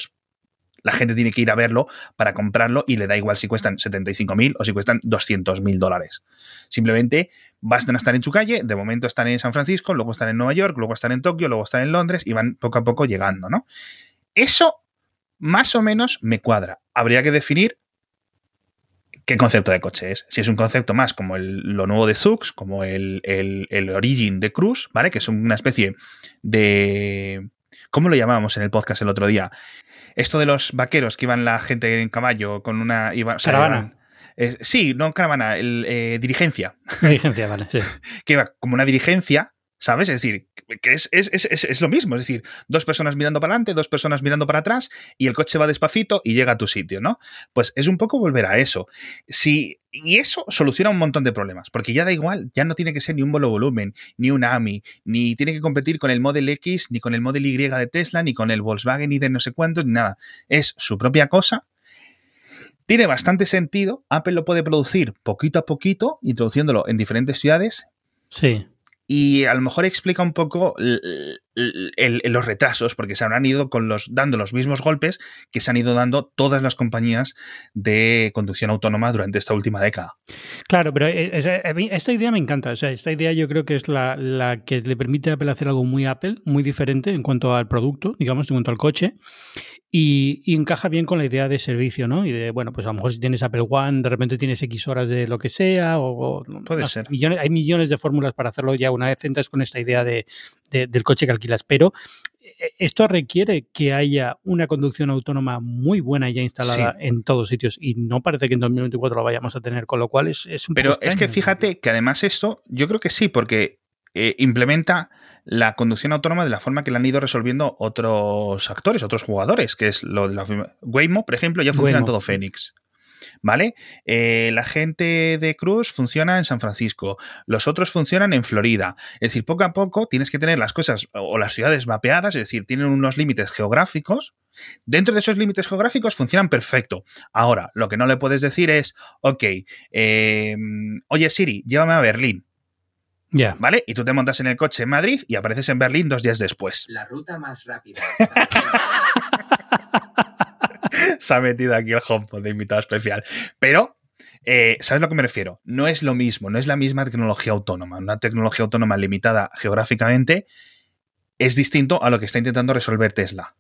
la gente tiene que ir a verlo para comprarlo y le da igual si cuestan 75.000 o si cuestan 200.000 dólares. Simplemente bastan a estar en su calle, de momento están en San Francisco, luego están en Nueva York, luego están en Tokio, luego están en Londres y van poco a poco llegando, ¿no? Eso más o menos me cuadra. Habría que definir qué concepto de coche es. Si es un concepto más como lo nuevo de Zux, como el, el, el Origin de Cruise, ¿vale? Que es una especie de... ¿Cómo lo llamábamos en el podcast el otro día? Esto de los vaqueros que iban la gente en caballo con una. caravana. sí, no caravana, el, eh, dirigencia. Dirigencia, vale, sí. que iba como una dirigencia, ¿Sabes? Es decir, que es, es, es, es, lo mismo. Es decir, dos personas mirando para adelante, dos personas mirando para atrás y el coche va despacito y llega a tu sitio, ¿no? Pues es un poco volver a eso. Si, y eso soluciona un montón de problemas, porque ya da igual, ya no tiene que ser ni un bolo volumen, ni un AMI, ni tiene que competir con el Model X, ni con el Model Y de Tesla, ni con el Volkswagen, ni de no sé cuántos, ni nada. Es su propia cosa tiene bastante sentido. Apple lo puede producir poquito a poquito, introduciéndolo en diferentes ciudades. Sí y a lo mejor explica un poco los retrasos, porque se habrán ido con los, dando los mismos golpes que se han ido dando todas las compañías de conducción autónoma durante esta última década. Claro, pero eh, esta idea me encanta. O sea, esta idea yo creo que es la, la, que le permite a Apple hacer algo muy Apple, muy diferente en cuanto al producto, digamos, en cuanto al coche. Y, encaja bien con la idea de servicio, ¿no? Y de, bueno, pues a lo mejor si tienes Apple One, de repente tienes X horas de lo que sea, o... Puede ser. Millones, hay millones de fórmulas para hacerlo ya una vez entras con esta idea de, del coche que alquilas, pero eh, esto requiere que haya una conducción autónoma muy buena ya instalada en todos sitios y no parece que en 2024 lo vayamos a tener, con lo cual es, es un Pero es que fíjate que además esto, yo creo que sí, porque eh, implementa la conducción autónoma de la forma que la han ido resolviendo otros actores, otros jugadores, que es lo de la Waymo, por ejemplo, ya funciona en todo Phoenix. ¿Vale? Eh, la gente de Cruz funciona en San Francisco, los otros funcionan en Florida. Es decir, poco a poco tienes que tener las cosas o las ciudades mapeadas, es decir, tienen unos límites geográficos. Dentro de esos límites geográficos funcionan perfecto. Ahora, lo que no le puedes decir es, ok, eh, oye Siri, llévame a Berlín. ¿Vale? Y tú te montas en el coche en Madrid y apareces en Berlín dos días después. La ruta más rápida. Se ha metido aquí el HomePod de invitado especial. Pero eh, ¿Sabes a lo que me refiero? No es lo mismo, no es la misma tecnología autónoma. Una tecnología autónoma limitada geográficamente es distinto a lo que está intentando resolver Tesla.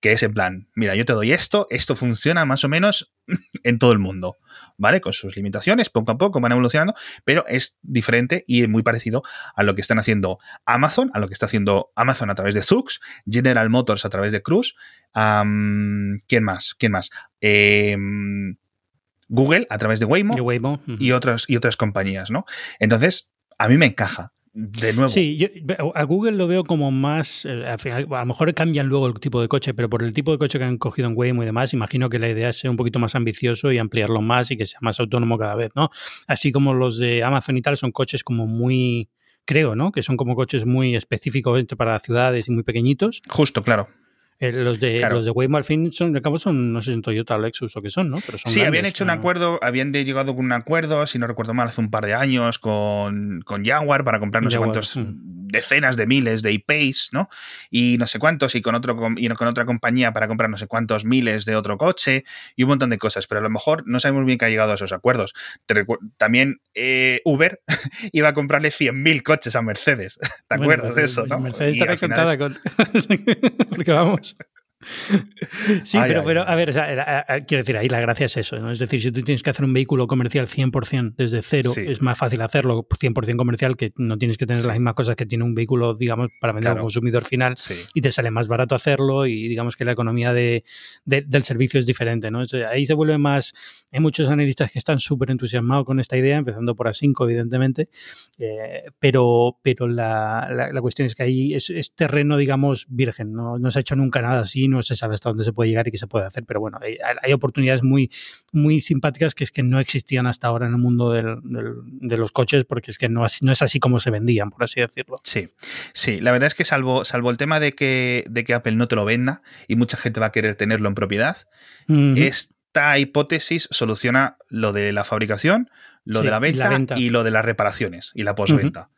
Que es en plan, mira, yo te doy esto, esto funciona más o menos en todo el mundo. ¿vale? Con sus limitaciones, poco a poco van evolucionando, pero es diferente y muy parecido a lo que están haciendo Amazon, a lo que está haciendo Amazon a través de Zux, General Motors a través de Cruise. ¿Quién más? ¿Quién más? Em, Google a través de Waymo, y, otras, y otras compañías, ¿no? Entonces, a mí me encaja de nuevo. Sí, yo, a Google lo veo como más, eh, al final, a lo mejor cambian luego el tipo de coche, pero por el tipo de coche que han cogido en Waymo y demás, imagino que la idea es ser un poquito más ambicioso y ampliarlo más y que sea más autónomo cada vez, ¿no? Así como los de Amazon y tal son coches como muy, creo, ¿no? Que son como coches muy específicos para ciudades y muy pequeñitos. Justo, claro. Eh, los de los de Waymo al fin son de cabo son no sé si en Toyota Lexus o qué son, ¿no? Pero sí, habían hecho un acuerdo, habían llegado con un acuerdo, si no recuerdo mal, hace un par de años con, con Jaguar para comprar no sé cuántos mm. decenas de miles de IPs, ¿no? Y no sé cuántos y con otro y con otra compañía para comprar no sé cuántos miles de otro coche y un montón de cosas, pero a lo mejor no sabemos bien que ha llegado a esos acuerdos. También eh, Uber iba a comprarle 100.000 coches a Mercedes. ¿Te acuerdas de eso? ¿no? Mercedes está con porque vamos much. Sí, pero, pero a ver, quiero decir, ahí la gracia es eso, ¿no? Es decir, si tú tienes que hacer un vehículo comercial 100% desde cero, es más fácil hacerlo 100% comercial que no tienes que tener las mismas cosas que tiene un vehículo, digamos, para vender a un consumidor final y te sale más barato hacerlo y digamos que la economía de, del servicio es diferente, ¿no? ahí se vuelve más, hay muchos analistas que están súper entusiasmados con esta idea, empezando por A5, evidentemente, eh, pero, pero la, la, cuestión es que ahí es, terreno, digamos, virgen, ¿no? no se ha hecho nunca nada así, no se sabe hasta dónde se puede llegar y qué se puede hacer, pero bueno, hay, oportunidades muy, muy simpáticas que es que no existían hasta ahora en el mundo de los coches porque es que no, no es así como se vendían, por así decirlo. Sí, sí, la verdad es que salvo, salvo el tema de que, de que Apple no te lo venda y mucha gente va a querer tenerlo en propiedad, esta hipótesis soluciona lo de la fabricación, lo de la venta, y lo de las reparaciones y la postventa.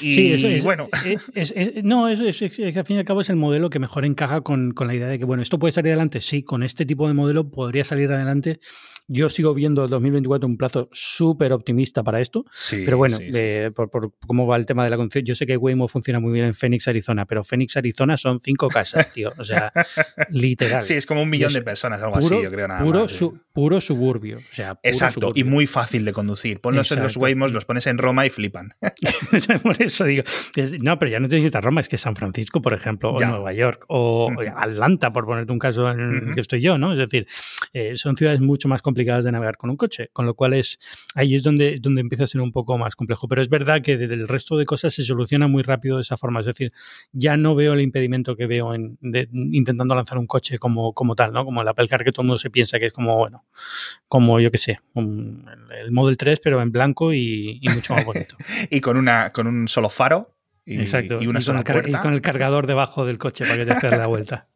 Y sí, eso es, bueno. no, es, que al fin y al cabo es el modelo que mejor encaja con, con, la idea de que, bueno, esto puede salir adelante. Sí, con este tipo de modelo podría salir adelante yo sigo viendo el 2024 un plazo súper optimista para esto. pero bueno, por, cómo va el tema de la conducción, yo sé que Waymo funciona muy bien en Phoenix, Arizona, pero Phoenix, Arizona son cinco casas, tío. O sea, literal. Sí, es como un millón de personas, algo así, yo creo nada puro, puro suburbio. O sea, Exacto, y muy fácil de conducir. Ponlos en los Waymos, los pones en Roma y flipan. por eso digo. no, pero ya no tienes que ir a Roma, es que San Francisco, por ejemplo, o Nueva York, o Atlanta, por ponerte un caso en el que estoy yo, ¿no? Es decir, eh, son ciudades mucho más complicadas complicadas de navegar con un coche, con lo cual es ahí es donde, donde empieza a ser un poco más complejo. Pero es verdad que del resto de cosas se soluciona muy rápido de esa forma. Es decir, ya no veo el impedimento que veo en, intentando lanzar un coche como, como tal, ¿no? Como el Apple Car que todo el mundo se piensa que es como, bueno, como yo que sé, el Model 3, pero en blanco y, mucho más bonito. y con, una, con un solo faro. Y, Exacto. Y, una con el, y con el cargador debajo del coche para que te hagas la vuelta.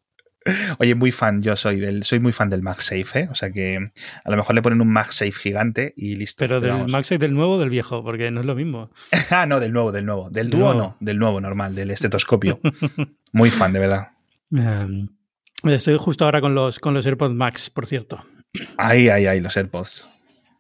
Oye, muy fan, yo soy del, soy muy fan del MagSafe, ¿eh? O sea que a lo mejor le ponen un MagSafe gigante y listo. Pero del MagSafe del nuevo o del viejo, porque no es lo mismo. ah, no, del nuevo, del nuevo. Del dúo no, del nuevo normal, del estetoscopio. muy fan, de verdad. Em, estoy justo ahora con los, con los AirPods Max, por cierto. Ay, ay, ay, los AirPods.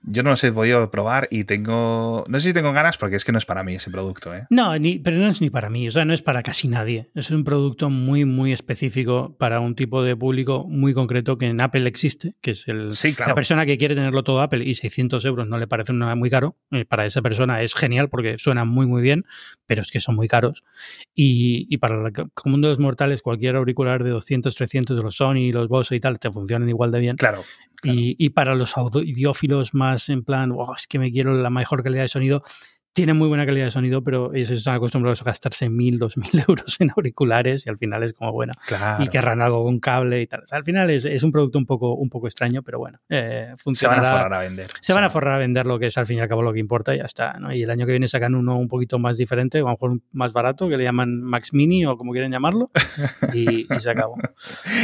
Yo no los he podido probar y tengo. No sé si tengo ganas porque es que no es para mí ese producto. ¿eh? No, pero no es ni para mí. O sea, no es para casi nadie. Es un producto muy, muy específico para un tipo de público muy concreto que en Apple existe, que es el, la persona que quiere tenerlo todo Apple y 600 euros no le parece nada muy caro. Eh, para esa persona es genial porque suena muy, muy bien, pero es que son muy caros. Y, y para el común de los mortales, cualquier auricular de 200, 300 de los Sony, los Bose y tal, te funcionan igual de bien. Claro. Y, para los audiófilos más en plan, es que me quiero la mejor calidad de sonido, tienen muy buena calidad de sonido, pero ellos están acostumbrados a gastarse mil, dos mil euros en auriculares y al final es como, bueno, y querrán algo con cable y tal. al final es, es, un producto un poco, un poco extraño, pero bueno, eh, funciona. Se van a forrar a vender. Se van a forrar a vender lo que es al fin y al cabo lo que importa y ya está. ¿no? Y el año que viene sacan uno un poquito más diferente, a lo mejor más barato, que le llaman Max Mini o como quieren llamarlo, y, se acabó.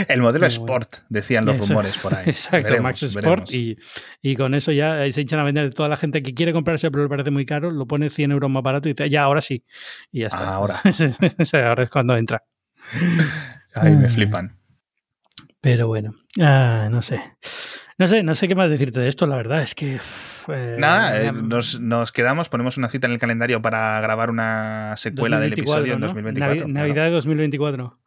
el modelo Sport, decían los rumores por ahí. Exacto, Max Sport, y, y, con eso ya se echan a vender toda la gente que quiere comprarse, pero le parece muy caro, lo pone 100 euros más barato y dice, ya, ahora sí. Y ya está. Ahora. ahora es cuando entra. Ahí me flipan. Pero bueno, ah, no sé. No sé, no sé qué más decirte de esto, la verdad. Es que. Eh, Nada, eh, nos, quedamos, ponemos una cita en el calendario para grabar una secuela del episodio en 2024. Navidad de 2024.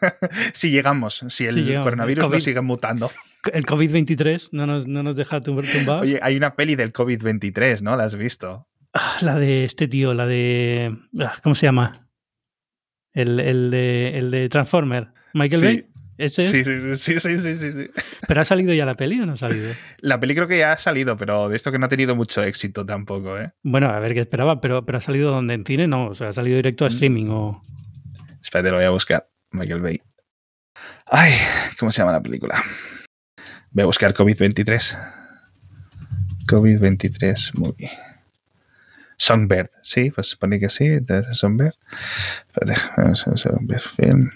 si llegamos, si el coronavirus no sigue mutando. El COVID-23 no nos, no nos deja tumbados. Oye, hay una peli del COVID-23, ¿no? ¿La has visto? Ah, la de este tío, la de. Ah, ¿Cómo se llama? El, el, de, el de Transformer. ¿Michael Bay? ¿Ese sí, sí, sí, sí, sí, sí, sí. ¿Pero ha salido ya la peli o no ha salido? La peli creo que ya ha salido, pero de esto que no ha tenido mucho éxito tampoco, ¿eh? Bueno, a ver qué esperaba, pero, pero ha salido donde en cine, no, o sea, ha salido directo a mm. streaming o. Espérate, lo voy a buscar. Michael Bay. Ay, ¿cómo se llama la película? Voy a buscar COVID-23. COVID-23 movie. Songbird, sí, pues supone que sí, Songbird. Songbird Film.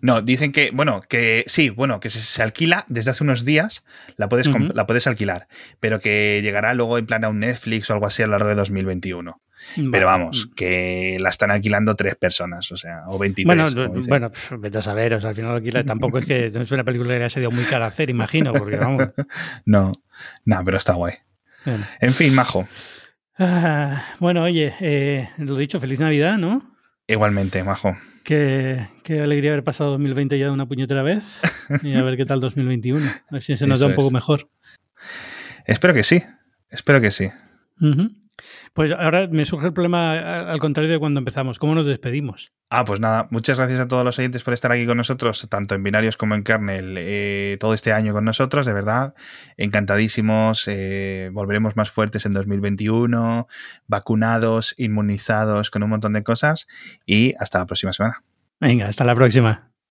No, dicen que, bueno, que sí, bueno, que se, alquila desde hace unos días, la puedes, la puedes alquilar, pero que llegará luego en plan a un Netflix o algo así a lo largo de 2021. Pero vamos, que la están alquilando tres personas, o sea, o 23. Bueno, bueno pues, vete a saber, o sea, al final alquila, tampoco es que es una película que haya sido muy cara hacer, imagino, porque vamos. no, no, pero está guay. En fin, majo. Ah, bueno, oye, eh, lo dicho, feliz Navidad, ¿no? Igualmente, Majo. Qué, qué, alegría haber pasado 2020 ya de una puñetera vez y a ver qué tal 2021. A ver si se nos da un poco mejor. Espero que sí, espero que sí. Pues ahora me surge el problema al contrario de cuando empezamos. ¿Cómo nos despedimos? Ah, pues nada, muchas gracias a todos los oyentes por estar aquí con nosotros, tanto en binarios como en kernel, eh, todo este año con nosotros, de verdad. Encantadísimos. Eh, volveremos más fuertes en 2021, vacunados, inmunizados, con un montón de cosas. Y hasta la próxima semana. Venga, hasta la próxima.